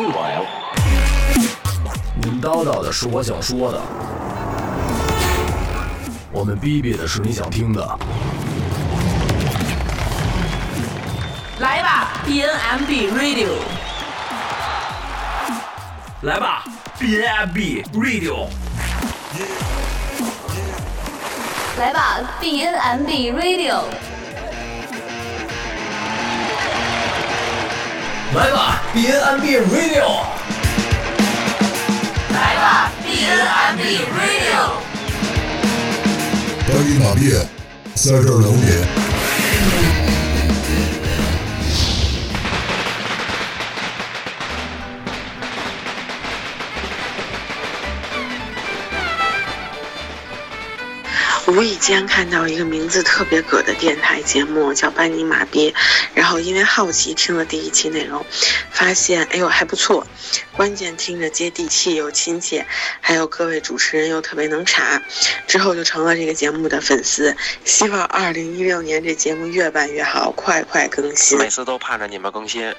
Meanwhile，您叨叨的是我想说的，我们逼逼的是你想听的。来吧，BNMB Radio，来吧，BNMB Radio，来吧，BNMB Radio，来吧，BNMB Radio，来吧，BNMB Radio，班尼马币在这儿等你。无意间看到一个名字特别葛的电台节目，叫班尼马逼，然后因为好奇听了第一期内容，发现哎呦还不错，关键听着接地气又亲切，还有各位主持人又特别能查，之后就成了这个节目的粉丝。希望二零一六年这节目越办越好，快快更新。每次都盼着你们更新，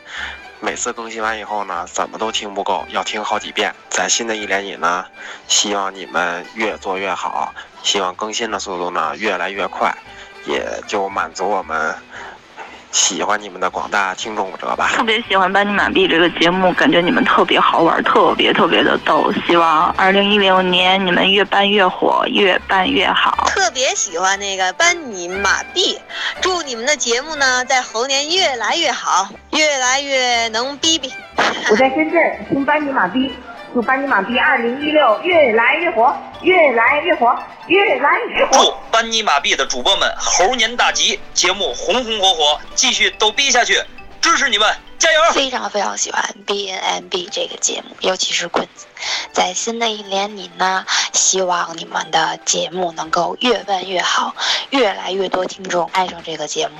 每次更新完以后呢，怎么都听不够，要听好几遍。在新的一年里呢，希望你们越做越好，希望更新的速度呢越来越快，也就满足我们喜欢你们的广大听众者吧。特别喜欢班尼马币这个节目，感觉你们特别好玩，特别特别的逗。希望二零一六年你们越办越火，越办越好。特别喜欢那个班尼马币，祝你们的节目呢在猴年越来越好，越来越能逼逼。我在深圳听班尼马币，祝班尼玛币二零一六越来越火，越来越火，越来越火。祝班尼玛币的主播们猴年大吉，节目红红火火，继续逗逼下去，支持你们，加油！非常非常喜欢 B N M B 这个节目，尤其是棍子。在新的一年里呢，希望你们的节目能够越办越好，越来越多听众爱上这个节目。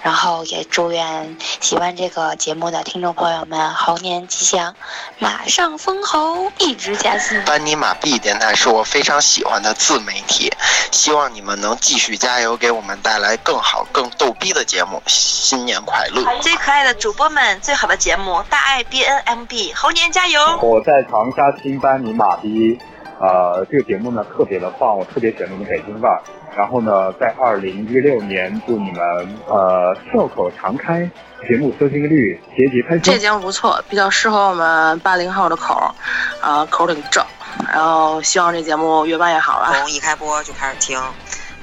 然后也祝愿喜欢这个节目的听众朋友们猴年吉祥，马上封侯，一直加薪。班尼马 B 电台是我非常喜欢的自媒体，希望你们能继续加油，给我们带来更好、更逗逼的节目。新年快乐！最可爱的主播们，最好的节目，大爱 B N M B，猴年加油！我在长沙听班尼马逼，呃，这个节目呢特别的棒，我特别喜欢你们北京范儿。然后呢，在二零一六年，祝你们呃笑口常开，节目收听率节节攀升。这节目不错，比较适合我们八零后的口儿，啊、口儿挺正。然后希望这节目越办越好吧。从一开播就开始听，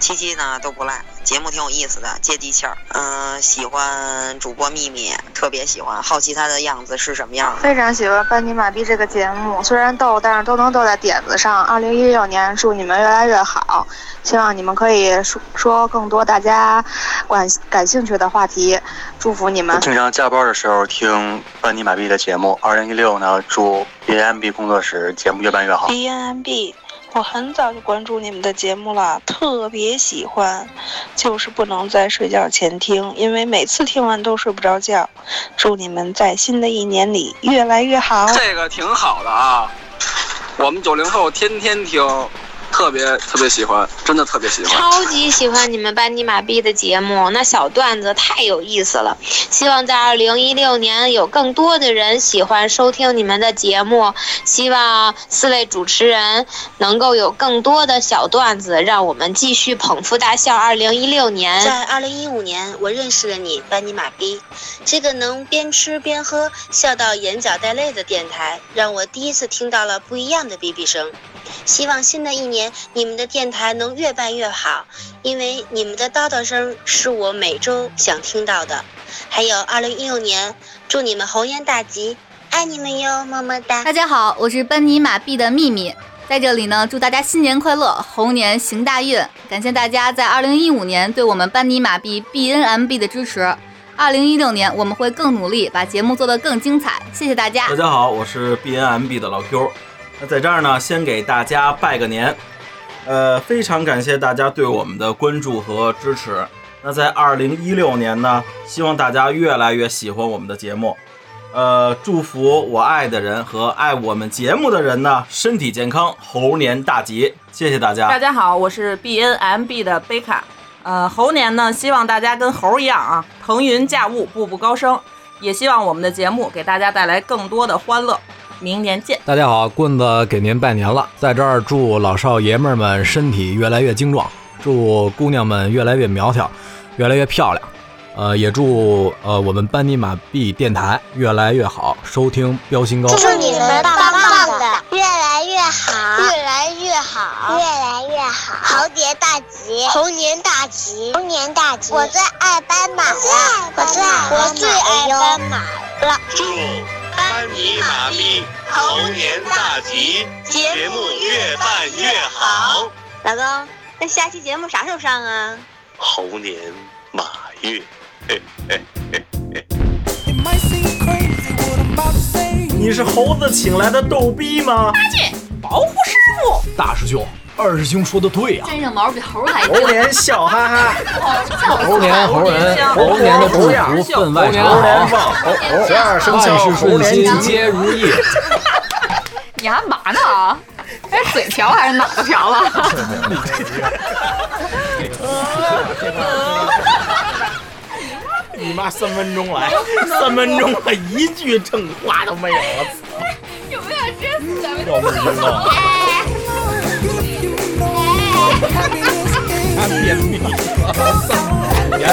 期期呢都不赖，节目挺有意思的，接地气儿。嗯、喜欢主播秘密，特别喜欢，好奇他的样子是什么样的。非常喜欢班尼马币这个节目，虽然逗，但是都能逗在点子上。二零一六年，祝你们越来越好，希望你们可以说说更多大家感感兴趣的话题，祝福你们。经常加班的时候听班尼马币的节目。二零一六呢，祝 BNB 工作室节目越办越好。B N M B，我很早就关注你们的节目了，特别喜欢，就是不能在睡觉前听，因为每次听完都睡不着觉。祝你们在新的一年里越来越好。这个挺好的啊，我们九零后天天听，特别特别喜欢，真的特别喜欢。超级喜欢你们班尼玛逼的节目，那小段子太有意思了。希望在二零一六年有更多的人喜欢收听你们的节目，希望四位主持人能够有更多的小段子，让我们继续捧腹大笑。二零一六年，在二零一五年，我认识了你，班尼玛逼，这个能边吃边喝笑到眼角带泪的电台，让我第一次听到了不一样的哔哔声。希望新的一年你们的电台能越办越好，因为你们的叨叨声是我每周想听到的。还有二零一六年，祝你们猴年大吉，爱你们哟，么么哒！大家好，我是班尼马币的秘密，在这里呢，祝大家新年快乐，猴年行大运！感谢大家在二零一五年对我们班尼马币 BNMB 的支持。二零一六年我们会更努力，把节目做得更精彩。谢谢大家。大家好，我是 BNMB 的老 Q。那在这儿呢，先给大家拜个年，呃，非常感谢大家对我们的关注和支持。那在二零一六年呢，希望大家越来越喜欢我们的节目，呃，祝福我爱的人和爱我们节目的人呢身体健康，猴年大吉！谢谢大家。大家好，我是 BNMB 的贝卡。呃，猴年呢，希望大家跟猴一样啊，腾云驾雾，步步高升。也希望我们的节目给大家带来更多的欢乐。明年见！大家好，棍子给您拜年了，在这儿祝老少爷们儿们身体越来越精壮，祝姑娘们越来越苗条，越来越漂亮。呃，也祝呃我们班尼马币电台越来越好，收听标新高。祝你们棒棒的，越来越好，越来越好，越来越好，猴年大吉，猴年大吉，猴年大吉。我最爱斑马了，我最爱我最爱斑马了。祝班尼马币猴年大吉，节目越办越好。老公，那下期节目啥时候上啊？猴年马月。嘿嘿嘿嘿你是猴子请来的逗逼吗？八戒，保护师傅。大师兄，二师兄说的对呀、身上毛比猴还猴年笑哈哈，猴年猴人，猴年的祝福分外长。猴年旺，猴猴十二生肖万事顺心，皆如意。你还嘛呢？哎，嘴瓢还是脑子瓢了？你妈三分钟来，三分钟了，一句正话都没有！有没有真死咱们要不晕了。他便秘了，别